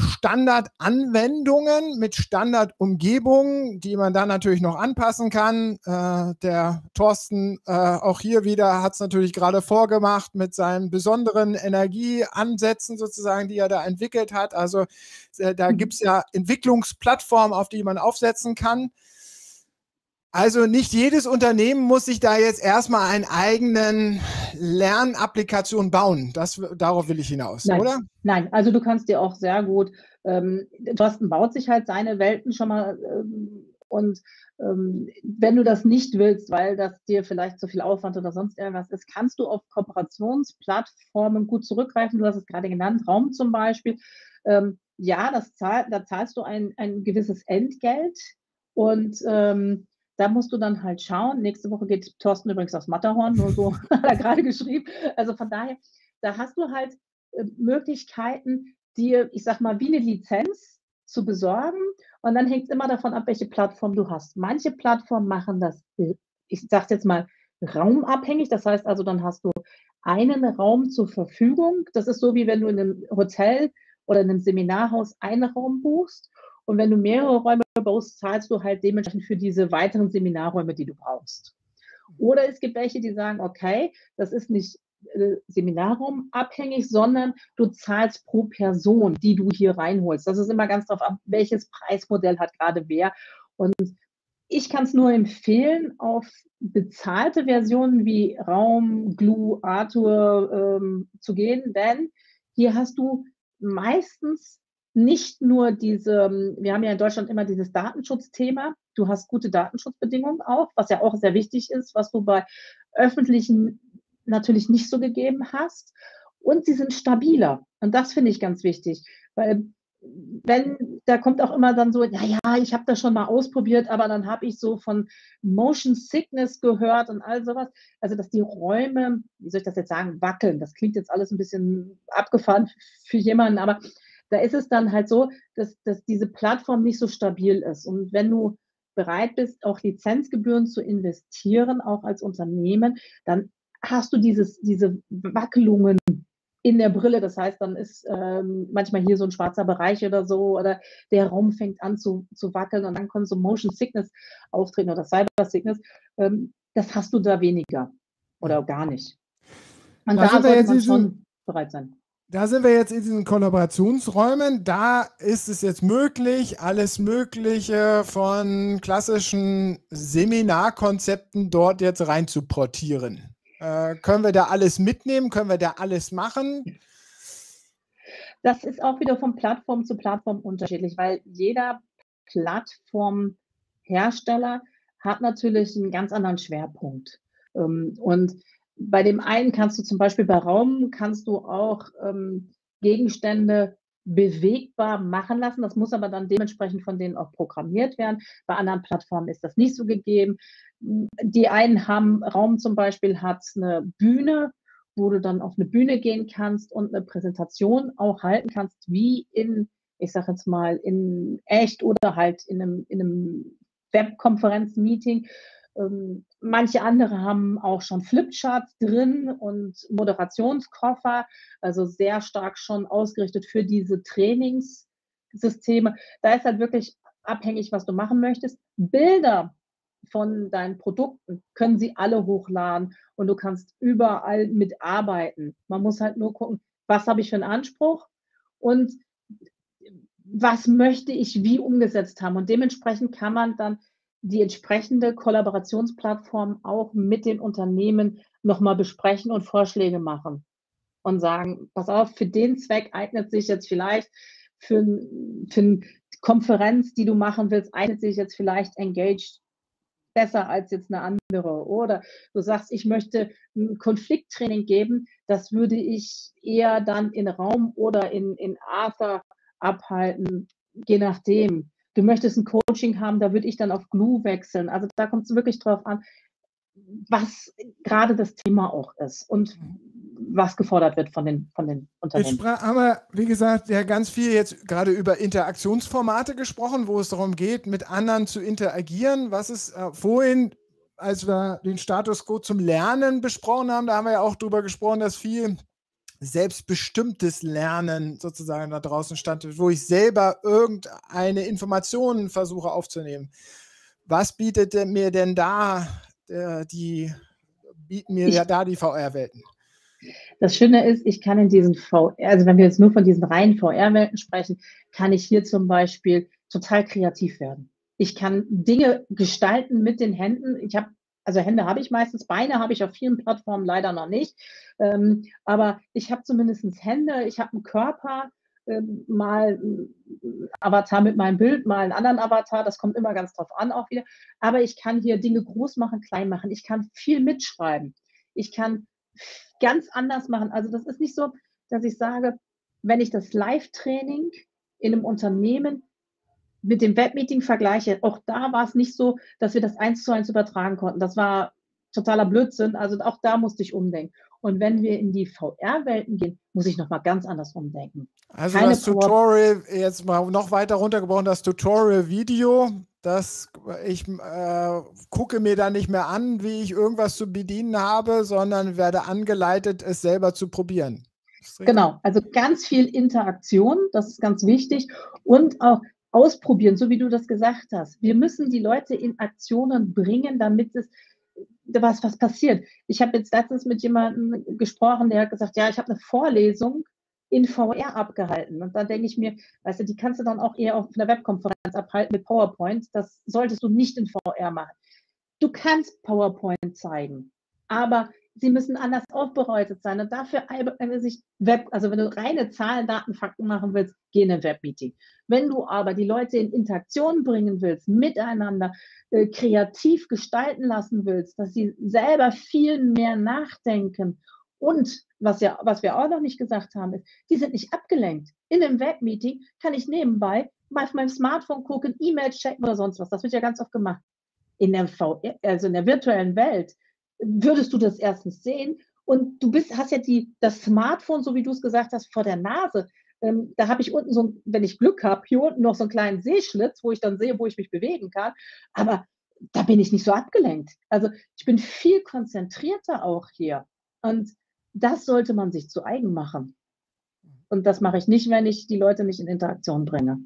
[SPEAKER 2] Standardanwendungen mit Standardumgebungen, die man dann natürlich noch anpassen kann. Äh, der Thorsten äh, auch hier wieder hat es natürlich gerade vorgemacht mit seinen besonderen Energieansätzen sozusagen, die er da entwickelt hat. Also äh, da mhm. gibt es ja Entwicklungsplattformen, auf die man aufsetzen kann. Also nicht jedes Unternehmen muss sich da jetzt erstmal einen eigenen Lernapplikation bauen. Das, darauf will ich hinaus,
[SPEAKER 3] Nein.
[SPEAKER 2] oder?
[SPEAKER 3] Nein, also du kannst dir auch sehr gut, ähm, Thorsten baut sich halt seine Welten schon mal ähm, und ähm, wenn du das nicht willst, weil das dir vielleicht zu viel Aufwand oder sonst irgendwas ist, kannst du auf Kooperationsplattformen gut zurückgreifen. Du hast es gerade genannt, Raum zum Beispiel. Ähm, ja, das zahl, da zahlst du ein, ein gewisses Entgelt und ähm, da musst du dann halt schauen. Nächste Woche geht Thorsten übrigens aufs Matterhorn, nur so [laughs] hat er gerade geschrieben. Also von daher, da hast du halt äh, Möglichkeiten, dir, ich sag mal, wie eine Lizenz zu besorgen. Und dann hängt es immer davon ab, welche Plattform du hast. Manche Plattformen machen das, äh, ich sag's jetzt mal, raumabhängig. Das heißt also, dann hast du einen Raum zur Verfügung. Das ist so, wie wenn du in einem Hotel oder in einem Seminarhaus einen Raum buchst. Und wenn du mehrere Räume baust, zahlst du halt dementsprechend für diese weiteren Seminarräume, die du brauchst. Oder es gibt welche, die sagen, okay, das ist nicht äh, Seminarraum abhängig, sondern du zahlst pro Person, die du hier reinholst. Das ist immer ganz darauf ab, welches Preismodell hat gerade wer. Und ich kann es nur empfehlen, auf bezahlte Versionen wie Raum, Glue, Arthur ähm, zu gehen, denn hier hast du meistens nicht nur diese, wir haben ja in Deutschland immer dieses Datenschutzthema. Du hast gute Datenschutzbedingungen auch, was ja auch sehr wichtig ist, was du bei öffentlichen natürlich nicht so gegeben hast. Und sie sind stabiler. Und das finde ich ganz wichtig, weil wenn, da kommt auch immer dann so, ja, ja, ich habe das schon mal ausprobiert, aber dann habe ich so von Motion Sickness gehört und all sowas. Also, dass die Räume, wie soll ich das jetzt sagen, wackeln. Das klingt jetzt alles ein bisschen abgefahren für jemanden, aber da ist es dann halt so, dass, dass diese Plattform nicht so stabil ist. Und wenn du bereit bist, auch Lizenzgebühren zu investieren, auch als Unternehmen, dann hast du dieses, diese Wackelungen in der Brille. Das heißt, dann ist ähm, manchmal hier so ein schwarzer Bereich oder so, oder der Raum fängt an zu, zu wackeln und dann kommt so Motion Sickness auftreten oder Cyber Sickness. Ähm, das hast du da weniger oder gar nicht. Und da, da sollte man schon bereit sein
[SPEAKER 2] da sind wir jetzt in diesen Kollaborationsräumen. Da ist es jetzt möglich, alles Mögliche von klassischen Seminarkonzepten dort jetzt rein zu portieren. Äh, können wir da alles mitnehmen? Können wir da alles machen?
[SPEAKER 3] Das ist auch wieder von Plattform zu Plattform unterschiedlich, weil jeder Plattformhersteller hat natürlich einen ganz anderen Schwerpunkt. Ähm, und bei dem einen kannst du zum Beispiel bei Raum, kannst du auch ähm, Gegenstände bewegbar machen lassen. Das muss aber dann dementsprechend von denen auch programmiert werden. Bei anderen Plattformen ist das nicht so gegeben. Die einen haben, Raum zum Beispiel hat eine Bühne, wo du dann auf eine Bühne gehen kannst und eine Präsentation auch halten kannst, wie in, ich sage jetzt mal, in echt oder halt in einem, in einem Webkonferenz-Meeting. Ähm, manche andere haben auch schon Flipcharts drin und Moderationskoffer, also sehr stark schon ausgerichtet für diese Trainingssysteme. Da ist halt wirklich abhängig, was du machen möchtest. Bilder von deinen Produkten können sie alle hochladen und du kannst überall mitarbeiten. Man muss halt nur gucken, was habe ich für einen Anspruch und was möchte ich wie umgesetzt haben. Und dementsprechend kann man dann die entsprechende Kollaborationsplattform auch mit den Unternehmen nochmal besprechen und Vorschläge machen und sagen, pass auf, für den Zweck eignet sich jetzt vielleicht für, für eine Konferenz, die du machen willst, eignet sich jetzt vielleicht Engaged besser als jetzt eine andere. Oder du sagst, ich möchte ein Konflikttraining geben, das würde ich eher dann in Raum oder in, in Arthur abhalten, je nachdem. Du möchtest ein Coaching haben, da würde ich dann auf Glue wechseln. Also da kommt es wirklich drauf an, was gerade das Thema auch ist und was gefordert wird von den, von den Unternehmen.
[SPEAKER 2] Jetzt haben wir, wie gesagt, ja ganz viel jetzt gerade über Interaktionsformate gesprochen, wo es darum geht, mit anderen zu interagieren. Was ist äh, vorhin, als wir den Status quo zum Lernen besprochen haben, da haben wir ja auch darüber gesprochen, dass viel selbstbestimmtes Lernen sozusagen da draußen stand, wo ich selber irgendeine Information versuche aufzunehmen. Was bietet mir denn da äh, die, bieten mir ich, ja da die VR-Welten?
[SPEAKER 3] Das Schöne ist, ich kann in diesen VR, also wenn wir jetzt nur von diesen reinen VR-Welten sprechen, kann ich hier zum Beispiel total kreativ werden. Ich kann Dinge gestalten mit den Händen. Ich habe also Hände habe ich meistens, Beine habe ich auf vielen Plattformen leider noch nicht. Ähm, aber ich habe zumindest Hände, ich habe einen Körper, ähm, mal ein Avatar mit meinem Bild, mal einen anderen Avatar, das kommt immer ganz drauf an auch wieder. Aber ich kann hier Dinge groß machen, klein machen. Ich kann viel mitschreiben. Ich kann ganz anders machen. Also das ist nicht so, dass ich sage, wenn ich das Live-Training in einem Unternehmen mit dem Webmeeting vergleiche, auch da war es nicht so, dass wir das eins zu eins übertragen konnten. Das war totaler Blödsinn. Also auch da musste ich umdenken. Und wenn wir in die VR-Welten gehen, muss ich nochmal ganz anders umdenken.
[SPEAKER 2] Also Keine das Tutorial, jetzt mal noch weiter runtergebrochen, das Tutorial-Video, das ich äh, gucke mir da nicht mehr an, wie ich irgendwas zu bedienen habe, sondern werde angeleitet, es selber zu probieren.
[SPEAKER 3] Genau, also ganz viel Interaktion, das ist ganz wichtig. Und auch ausprobieren, so wie du das gesagt hast. Wir müssen die Leute in Aktionen bringen, damit es was, was passiert. Ich habe jetzt letztens mit jemandem gesprochen, der hat gesagt, ja, ich habe eine Vorlesung in VR abgehalten. Und da denke ich mir, weißt du, die kannst du dann auch eher auf einer Webkonferenz abhalten mit PowerPoint. Das solltest du nicht in VR machen. Du kannst PowerPoint zeigen, aber sie müssen anders aufbereitet sein. Und dafür sich Web, also wenn du reine Zahlen, Daten, Fakten machen willst, geh in ein Webmeeting. Wenn du aber die Leute in Interaktion bringen willst, miteinander äh, kreativ gestalten lassen willst, dass sie selber viel mehr nachdenken und was, ja, was wir auch noch nicht gesagt haben, ist, die sind nicht abgelenkt. In einem Webmeeting kann ich nebenbei mal auf meinem Smartphone gucken, E-Mails checken oder sonst was. Das wird ja ganz oft gemacht. In der, VR, also in der virtuellen Welt würdest du das erstens sehen und du bist, hast ja die, das Smartphone, so wie du es gesagt hast, vor der Nase. Ähm, da habe ich unten so, wenn ich Glück habe, hier unten noch so einen kleinen Sehschlitz, wo ich dann sehe, wo ich mich bewegen kann. Aber da bin ich nicht so abgelenkt. Also ich bin viel konzentrierter auch hier. Und das sollte man sich zu eigen machen. Und das mache ich nicht, wenn ich die Leute nicht in Interaktion bringe.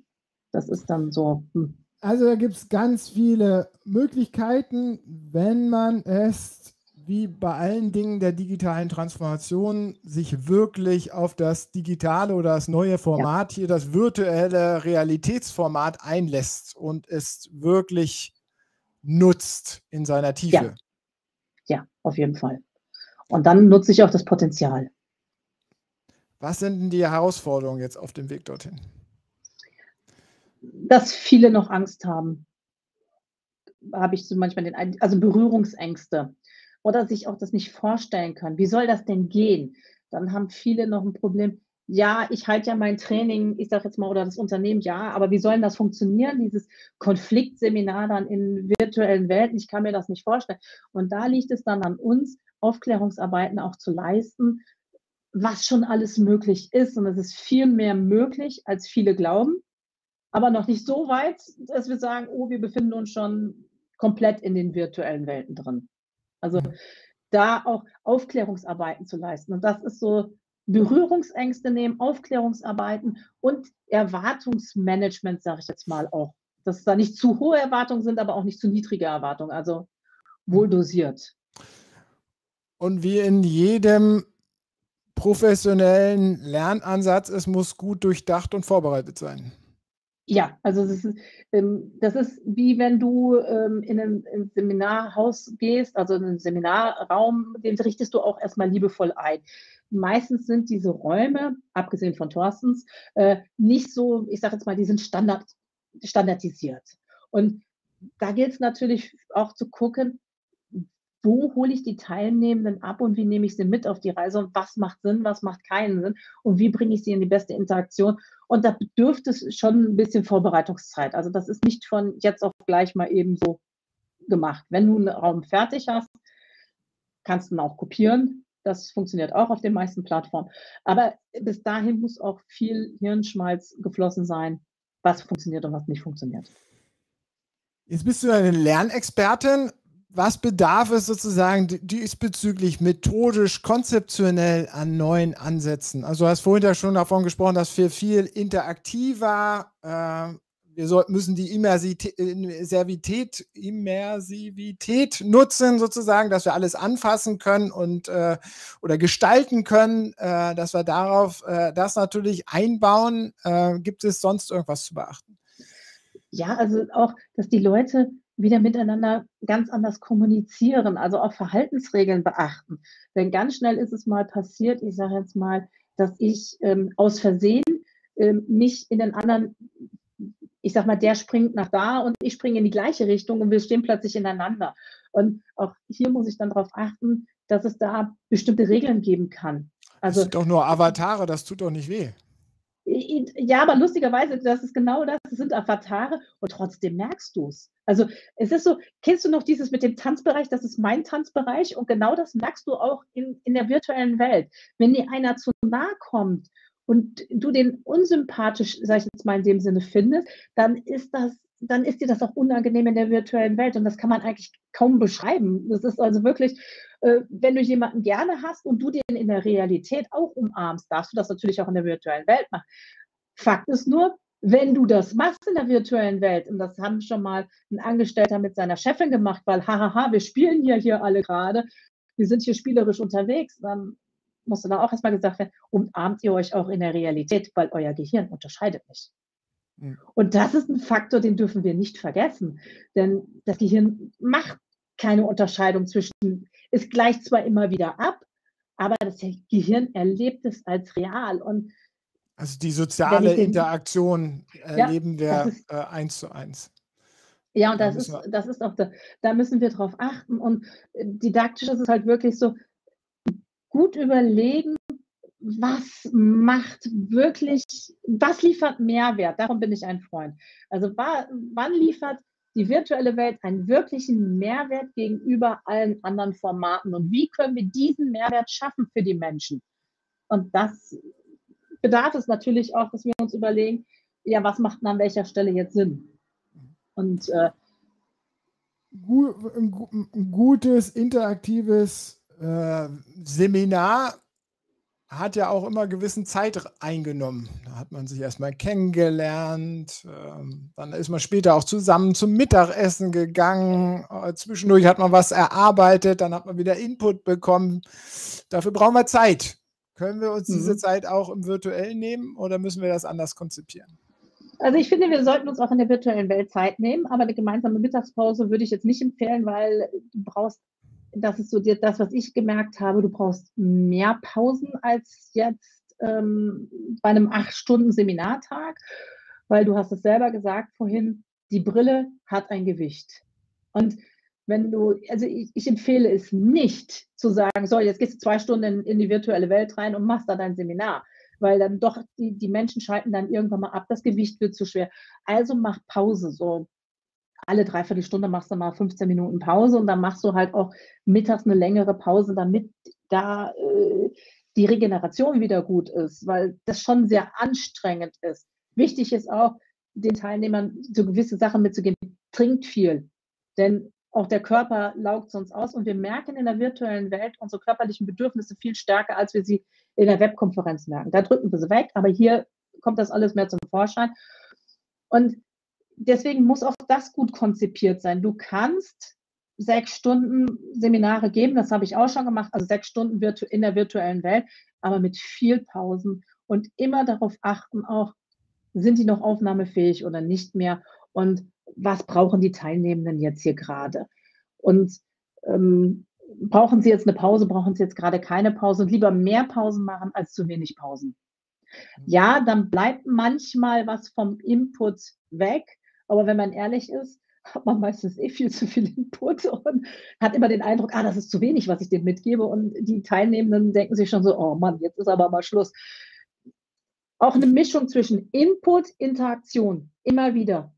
[SPEAKER 3] Das ist dann so. Hm.
[SPEAKER 2] Also da gibt es ganz viele Möglichkeiten, wenn man es wie bei allen Dingen der digitalen Transformation sich wirklich auf das digitale oder das neue Format ja. hier, das virtuelle Realitätsformat einlässt und es wirklich nutzt in seiner Tiefe.
[SPEAKER 3] Ja, ja auf jeden Fall. Und dann nutze ich auch das Potenzial.
[SPEAKER 2] Was sind denn die Herausforderungen jetzt auf dem Weg dorthin?
[SPEAKER 3] Dass viele noch Angst haben. Habe ich so manchmal den, also Berührungsängste oder sich auch das nicht vorstellen können. Wie soll das denn gehen? Dann haben viele noch ein Problem. Ja, ich halte ja mein Training, ich sage jetzt mal, oder das Unternehmen, ja, aber wie soll das funktionieren, dieses Konfliktseminar dann in virtuellen Welten? Ich kann mir das nicht vorstellen. Und da liegt es dann an uns, Aufklärungsarbeiten auch zu leisten, was schon alles möglich ist. Und es ist viel mehr möglich, als viele glauben, aber noch nicht so weit, dass wir sagen, oh, wir befinden uns schon komplett in den virtuellen Welten drin. Also mhm. da auch Aufklärungsarbeiten zu leisten. Und das ist so Berührungsängste nehmen, Aufklärungsarbeiten und Erwartungsmanagement, sage ich jetzt mal auch. Dass da nicht zu hohe Erwartungen sind, aber auch nicht zu niedrige Erwartungen. Also wohl mhm. dosiert.
[SPEAKER 2] Und wie in jedem professionellen Lernansatz, es muss gut durchdacht und vorbereitet sein.
[SPEAKER 3] Ja, also das ist, ähm, das ist wie wenn du ähm, in ein, in ein Seminarhaus gehst, also in einen Seminarraum, den richtest du auch erstmal liebevoll ein. Meistens sind diese Räume, abgesehen von Thorstens, äh, nicht so, ich sage jetzt mal, die sind standard, standardisiert. Und da gilt es natürlich auch zu gucken, wo hole ich die Teilnehmenden ab und wie nehme ich sie mit auf die Reise und was macht Sinn, was macht keinen Sinn und wie bringe ich sie in die beste Interaktion. Und da bedürft es schon ein bisschen Vorbereitungszeit. Also das ist nicht von jetzt auf gleich mal eben so gemacht. Wenn du einen Raum fertig hast, kannst du ihn auch kopieren. Das funktioniert auch auf den meisten Plattformen. Aber bis dahin muss auch viel Hirnschmalz geflossen sein, was funktioniert und was nicht funktioniert.
[SPEAKER 2] Jetzt bist du eine Lernexpertin was bedarf es sozusagen diesbezüglich methodisch, konzeptionell an neuen Ansätzen? Also du hast vorhin ja schon davon gesprochen, dass wir viel interaktiver, äh, wir soll, müssen die Immersivität, Immersivität nutzen sozusagen, dass wir alles anfassen können und äh, oder gestalten können, äh, dass wir darauf äh, das natürlich einbauen. Äh, gibt es sonst irgendwas zu beachten?
[SPEAKER 3] Ja, also auch, dass die Leute wieder miteinander ganz anders kommunizieren, also auch Verhaltensregeln beachten. Denn ganz schnell ist es mal passiert, ich sage jetzt mal, dass ich ähm, aus Versehen ähm, mich in den anderen, ich sag mal, der springt nach da und ich springe in die gleiche Richtung und wir stehen plötzlich ineinander. Und auch hier muss ich dann darauf achten, dass es da bestimmte Regeln geben kann.
[SPEAKER 2] Also, das sind doch nur Avatare, das tut doch nicht weh.
[SPEAKER 3] Ja, aber lustigerweise, das ist genau das, das sind Avatare und trotzdem merkst du es. Also es ist so, kennst du noch dieses mit dem Tanzbereich, das ist mein Tanzbereich und genau das merkst du auch in, in der virtuellen Welt. Wenn dir einer zu nahe kommt und du den unsympathisch, sag ich jetzt mal in dem Sinne findest, dann ist das dann ist dir das auch unangenehm in der virtuellen Welt und das kann man eigentlich kaum beschreiben. Das ist also wirklich, äh, wenn du jemanden gerne hast und du den in der Realität auch umarmst, darfst du das natürlich auch in der virtuellen Welt machen. Fakt ist nur, wenn du das machst in der virtuellen Welt, und das haben schon mal ein Angestellter mit seiner Chefin gemacht, weil, hahaha, wir spielen hier, hier alle gerade, wir sind hier spielerisch unterwegs, dann musste da auch erstmal gesagt werden, umarmt ihr euch auch in der Realität, weil euer Gehirn unterscheidet nicht. Hm. Und das ist ein Faktor, den dürfen wir nicht vergessen. Denn das Gehirn macht keine Unterscheidung zwischen, es gleicht zwar immer wieder ab, aber das Gehirn erlebt es als real. Und
[SPEAKER 2] also die soziale den, Interaktion erleben ja, wir ist, äh, eins zu eins.
[SPEAKER 3] Ja, und das ist, das ist auch, da, da müssen wir drauf achten. Und äh, didaktisch ist es halt wirklich so, gut überlegen, was macht wirklich, was liefert Mehrwert? Darum bin ich ein Freund. Also wann liefert die virtuelle Welt einen wirklichen Mehrwert gegenüber allen anderen Formaten und wie können wir diesen Mehrwert schaffen für die Menschen? Und das bedarf es natürlich auch, dass wir uns überlegen, ja, was macht denn an welcher Stelle jetzt Sinn? Und äh,
[SPEAKER 2] ein gutes, interaktives äh, Seminar hat ja auch immer gewissen Zeit eingenommen. Da hat man sich erstmal kennengelernt, ähm, dann ist man später auch zusammen zum Mittagessen gegangen, äh, zwischendurch hat man was erarbeitet, dann hat man wieder Input bekommen. Dafür brauchen wir Zeit. Können wir uns mhm. diese Zeit auch im virtuellen nehmen oder müssen wir das anders konzipieren?
[SPEAKER 3] Also ich finde, wir sollten uns auch in der virtuellen Welt Zeit nehmen, aber eine gemeinsame Mittagspause würde ich jetzt nicht empfehlen, weil du brauchst das ist so das, was ich gemerkt habe, du brauchst mehr Pausen als jetzt ähm, bei einem acht Stunden Seminartag, weil du hast es selber gesagt vorhin, die Brille hat ein Gewicht. Und wenn du, also ich, ich, empfehle es nicht zu sagen, so, jetzt gehst du zwei Stunden in, in, die virtuelle Welt rein und machst da dein Seminar, weil dann doch die, die Menschen schalten dann irgendwann mal ab, das Gewicht wird zu schwer. Also mach Pause, so alle Dreiviertelstunde machst du mal 15 Minuten Pause und dann machst du halt auch mittags eine längere Pause, damit da äh, die Regeneration wieder gut ist, weil das schon sehr anstrengend ist. Wichtig ist auch, den Teilnehmern so gewisse Sachen mitzugeben. Trinkt viel, denn auch der Körper laugt sonst aus und wir merken in der virtuellen Welt unsere körperlichen Bedürfnisse viel stärker, als wir sie in der Webkonferenz merken. Da drücken wir sie weg, aber hier kommt das alles mehr zum Vorschein. Und deswegen muss auch das gut konzipiert sein. Du kannst sechs Stunden Seminare geben, das habe ich auch schon gemacht, also sechs Stunden in der virtuellen Welt, aber mit viel Pausen und immer darauf achten auch, sind die noch aufnahmefähig oder nicht mehr und was brauchen die Teilnehmenden jetzt hier gerade? Und ähm, brauchen sie jetzt eine Pause, brauchen sie jetzt gerade keine Pause und lieber mehr Pausen machen als zu wenig Pausen. Mhm. Ja, dann bleibt manchmal was vom Input weg, aber wenn man ehrlich ist, hat man meistens eh viel zu viel Input und hat immer den Eindruck, ah, das ist zu wenig, was ich dem mitgebe. Und die Teilnehmenden denken sich schon so, oh Mann, jetzt ist aber mal Schluss. Auch eine Mischung zwischen Input, Interaktion, immer wieder.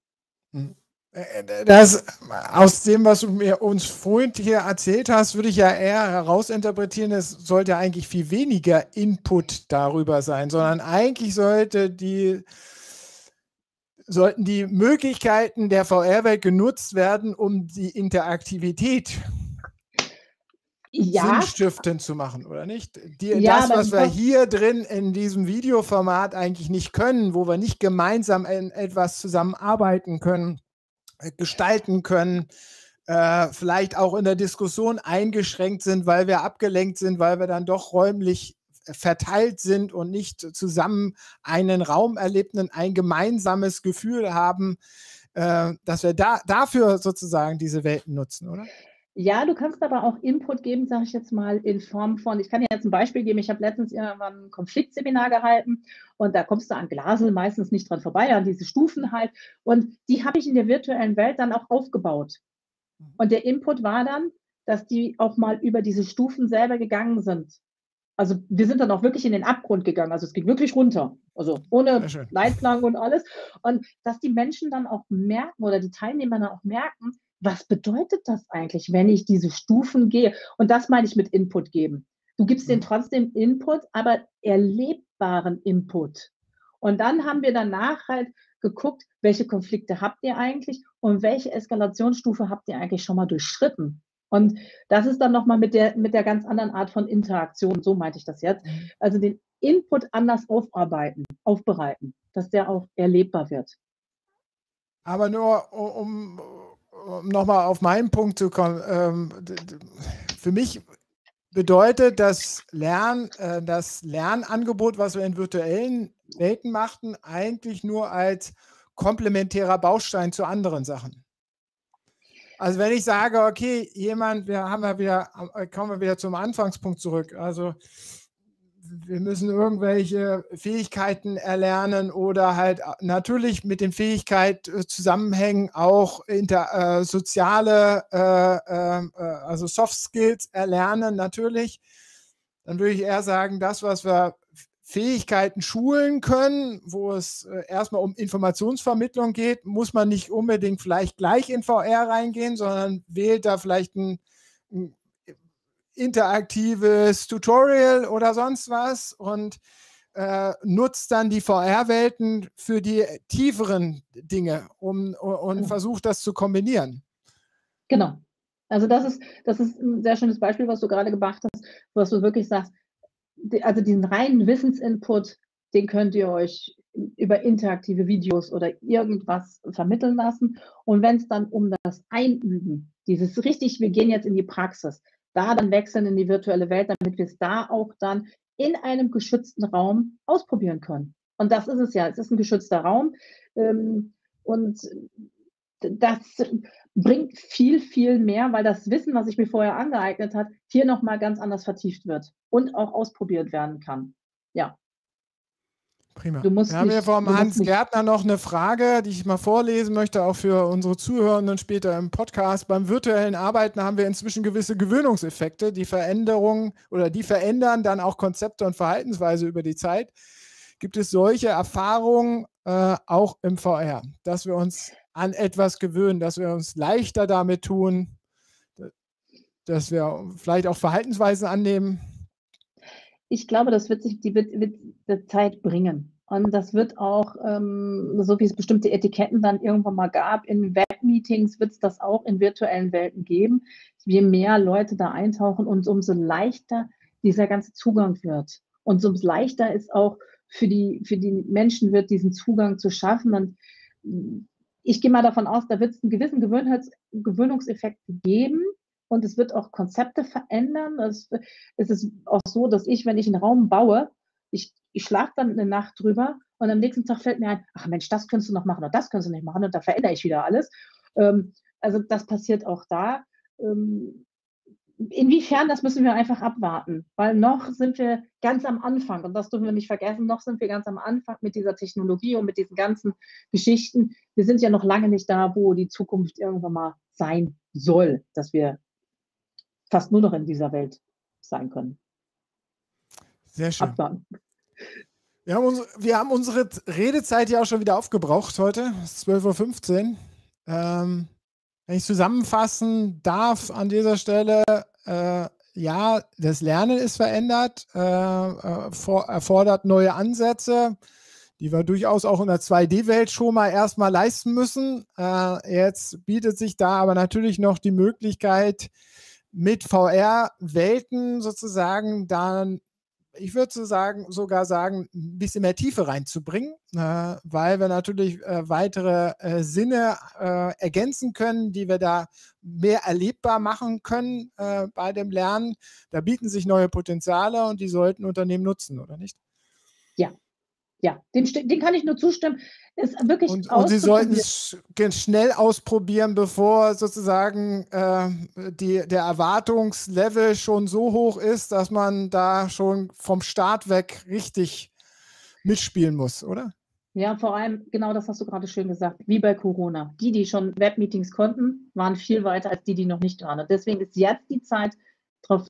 [SPEAKER 2] Hm. Äh, äh, das, aus dem, was du mir uns vorhin hier erzählt hast, würde ich ja eher herausinterpretieren, es sollte eigentlich viel weniger Input darüber sein, sondern eigentlich sollte die sollten die Möglichkeiten der VR-Welt genutzt werden, um die Interaktivität ja. sinnstiftend zu machen, oder nicht? Die, ja, das, was wir hier drin in diesem Videoformat eigentlich nicht können, wo wir nicht gemeinsam in etwas zusammenarbeiten können, äh, gestalten können, äh, vielleicht auch in der Diskussion eingeschränkt sind, weil wir abgelenkt sind, weil wir dann doch räumlich verteilt sind und nicht zusammen einen Raum erlebten, ein gemeinsames Gefühl haben, äh, dass wir da, dafür sozusagen diese Welten nutzen, oder?
[SPEAKER 3] Ja, du kannst aber auch Input geben, sage ich jetzt mal, in Form von, ich kann dir jetzt ein Beispiel geben, ich habe letztens irgendwann ein Konfliktseminar gehalten und da kommst du an Glasel meistens nicht dran vorbei, an diese Stufen halt und die habe ich in der virtuellen Welt dann auch aufgebaut. Mhm. Und der Input war dann, dass die auch mal über diese Stufen selber gegangen sind. Also wir sind dann auch wirklich in den Abgrund gegangen. Also es ging wirklich runter. Also ohne Leitplanken und alles. Und dass die Menschen dann auch merken oder die Teilnehmer dann auch merken, was bedeutet das eigentlich, wenn ich diese Stufen gehe? Und das meine ich mit Input geben. Du gibst denen mhm. trotzdem Input, aber erlebbaren Input. Und dann haben wir danach halt geguckt, welche Konflikte habt ihr eigentlich und welche Eskalationsstufe habt ihr eigentlich schon mal durchschritten? Und das ist dann nochmal mit der, mit der ganz anderen Art von Interaktion, so meinte ich das jetzt. Mhm. Also den Input anders aufarbeiten, aufbereiten, dass der auch erlebbar wird.
[SPEAKER 2] Aber nur um, um nochmal auf meinen Punkt zu kommen, ähm, für mich bedeutet das Lern, äh, das Lernangebot, was wir in virtuellen Welten machten, eigentlich nur als komplementärer Baustein zu anderen Sachen. Also wenn ich sage, okay, jemand, wir haben ja wieder, äh, kommen wir wieder zum Anfangspunkt zurück. Also wir müssen irgendwelche Fähigkeiten erlernen oder halt äh, natürlich mit den Fähigkeiten äh, zusammenhängen auch inter, äh, soziale, äh, äh, also Soft Skills erlernen natürlich. Dann würde ich eher sagen, das, was wir Fähigkeiten schulen können, wo es äh, erstmal um Informationsvermittlung geht, muss man nicht unbedingt vielleicht gleich in VR reingehen, sondern wählt da vielleicht ein, ein interaktives Tutorial oder sonst was und äh, nutzt dann die VR-Welten für die tieferen Dinge um, und genau. versucht das zu kombinieren.
[SPEAKER 3] Genau. Also das ist, das ist ein sehr schönes Beispiel, was du gerade gemacht hast, was du wirklich sagst, also diesen reinen Wissensinput, den könnt ihr euch über interaktive Videos oder irgendwas vermitteln lassen. Und wenn es dann um das Einüben, dieses richtig, wir gehen jetzt in die Praxis, da dann wechseln in die virtuelle Welt, damit wir es da auch dann in einem geschützten Raum ausprobieren können. Und das ist es ja. Es ist ein geschützter Raum. Ähm, und das bringt viel, viel mehr, weil das Wissen, was ich mir vorher angeeignet habe, hier nochmal ganz anders vertieft wird und auch ausprobiert werden kann. Ja.
[SPEAKER 2] Prima. Wir haben hier vom Hans Gärtner noch eine Frage, die ich mal vorlesen möchte, auch für unsere Zuhörenden später im Podcast. Beim virtuellen Arbeiten haben wir inzwischen gewisse Gewöhnungseffekte, die Veränderungen oder die verändern dann auch Konzepte und Verhaltensweise über die Zeit. Gibt es solche Erfahrungen äh, auch im VR, dass wir uns an etwas gewöhnen, dass wir uns leichter damit tun, dass wir vielleicht auch Verhaltensweisen annehmen?
[SPEAKER 3] Ich glaube, das wird sich die wird, die Zeit bringen. Und das wird auch, ähm, so wie es bestimmte Etiketten dann irgendwann mal gab, in Webmeetings wird es das auch in virtuellen Welten geben. Je mehr Leute da eintauchen und umso leichter dieser ganze Zugang wird. Und umso leichter ist auch für die, für die Menschen wird, diesen Zugang zu schaffen. Und ich gehe mal davon aus, da wird es einen gewissen Gewöhnheits Gewöhnungseffekt geben und es wird auch Konzepte verändern. Es, es ist auch so, dass ich, wenn ich einen Raum baue, ich, ich schlafe dann eine Nacht drüber und am nächsten Tag fällt mir ein, ach Mensch, das könntest du noch machen oder das könntest du nicht machen und da verändere ich wieder alles. Ähm, also das passiert auch da. Ähm, inwiefern, das müssen wir einfach abwarten, weil noch sind wir ganz am Anfang und das dürfen wir nicht vergessen, noch sind wir ganz am Anfang mit dieser Technologie und mit diesen ganzen Geschichten. Wir sind ja noch lange nicht da, wo die Zukunft irgendwann mal sein soll, dass wir fast nur noch in dieser Welt sein können.
[SPEAKER 2] Sehr schön. Abwarten. Wir haben, uns, wir haben unsere Redezeit ja auch schon wieder aufgebraucht heute. Es ist 12.15 Uhr. Ähm, wenn ich zusammenfassen darf an dieser Stelle, äh, ja, das Lernen ist verändert, äh, äh for, erfordert neue Ansätze, die wir durchaus auch in der 2D-Welt schon mal erstmal leisten müssen. Äh, jetzt bietet sich da aber natürlich noch die Möglichkeit, mit VR-Welten sozusagen dann ich würde so sagen, sogar sagen, ein bisschen mehr Tiefe reinzubringen, äh, weil wir natürlich äh, weitere äh, Sinne äh, ergänzen können, die wir da mehr erlebbar machen können äh, bei dem Lernen. Da bieten sich neue Potenziale und die sollten Unternehmen nutzen, oder nicht?
[SPEAKER 3] Ja, ja, dem, dem kann ich nur zustimmen. Ist wirklich
[SPEAKER 2] und, und Sie sollten es schnell ausprobieren, bevor sozusagen äh, die, der Erwartungslevel schon so hoch ist, dass man da schon vom Start weg richtig mitspielen muss, oder?
[SPEAKER 3] Ja, vor allem, genau das hast du gerade schön gesagt, wie bei Corona. Die, die schon Webmeetings konnten, waren viel weiter als die, die noch nicht waren. Und deswegen ist jetzt die Zeit, darauf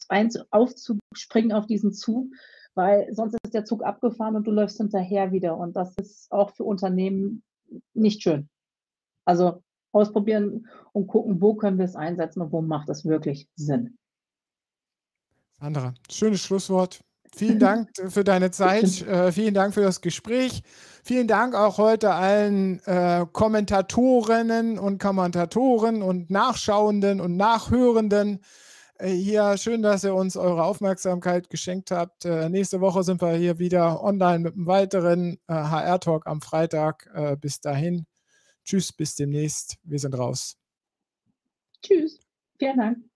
[SPEAKER 3] aufzuspringen auf diesen Zug weil sonst ist der Zug abgefahren und du läufst hinterher wieder. Und das ist auch für Unternehmen nicht schön. Also ausprobieren und gucken, wo können wir es einsetzen und wo macht es wirklich Sinn.
[SPEAKER 2] Sandra, schönes Schlusswort. Vielen Dank [laughs] für deine Zeit. Äh, vielen Dank für das Gespräch. Vielen Dank auch heute allen äh, Kommentatorinnen und Kommentatoren und Nachschauenden und Nachhörenden. Äh, hier schön, dass ihr uns eure Aufmerksamkeit geschenkt habt. Äh, nächste Woche sind wir hier wieder online mit einem weiteren äh, HR-Talk am Freitag. Äh, bis dahin. Tschüss, bis demnächst. Wir sind raus.
[SPEAKER 3] Tschüss. Vielen Dank.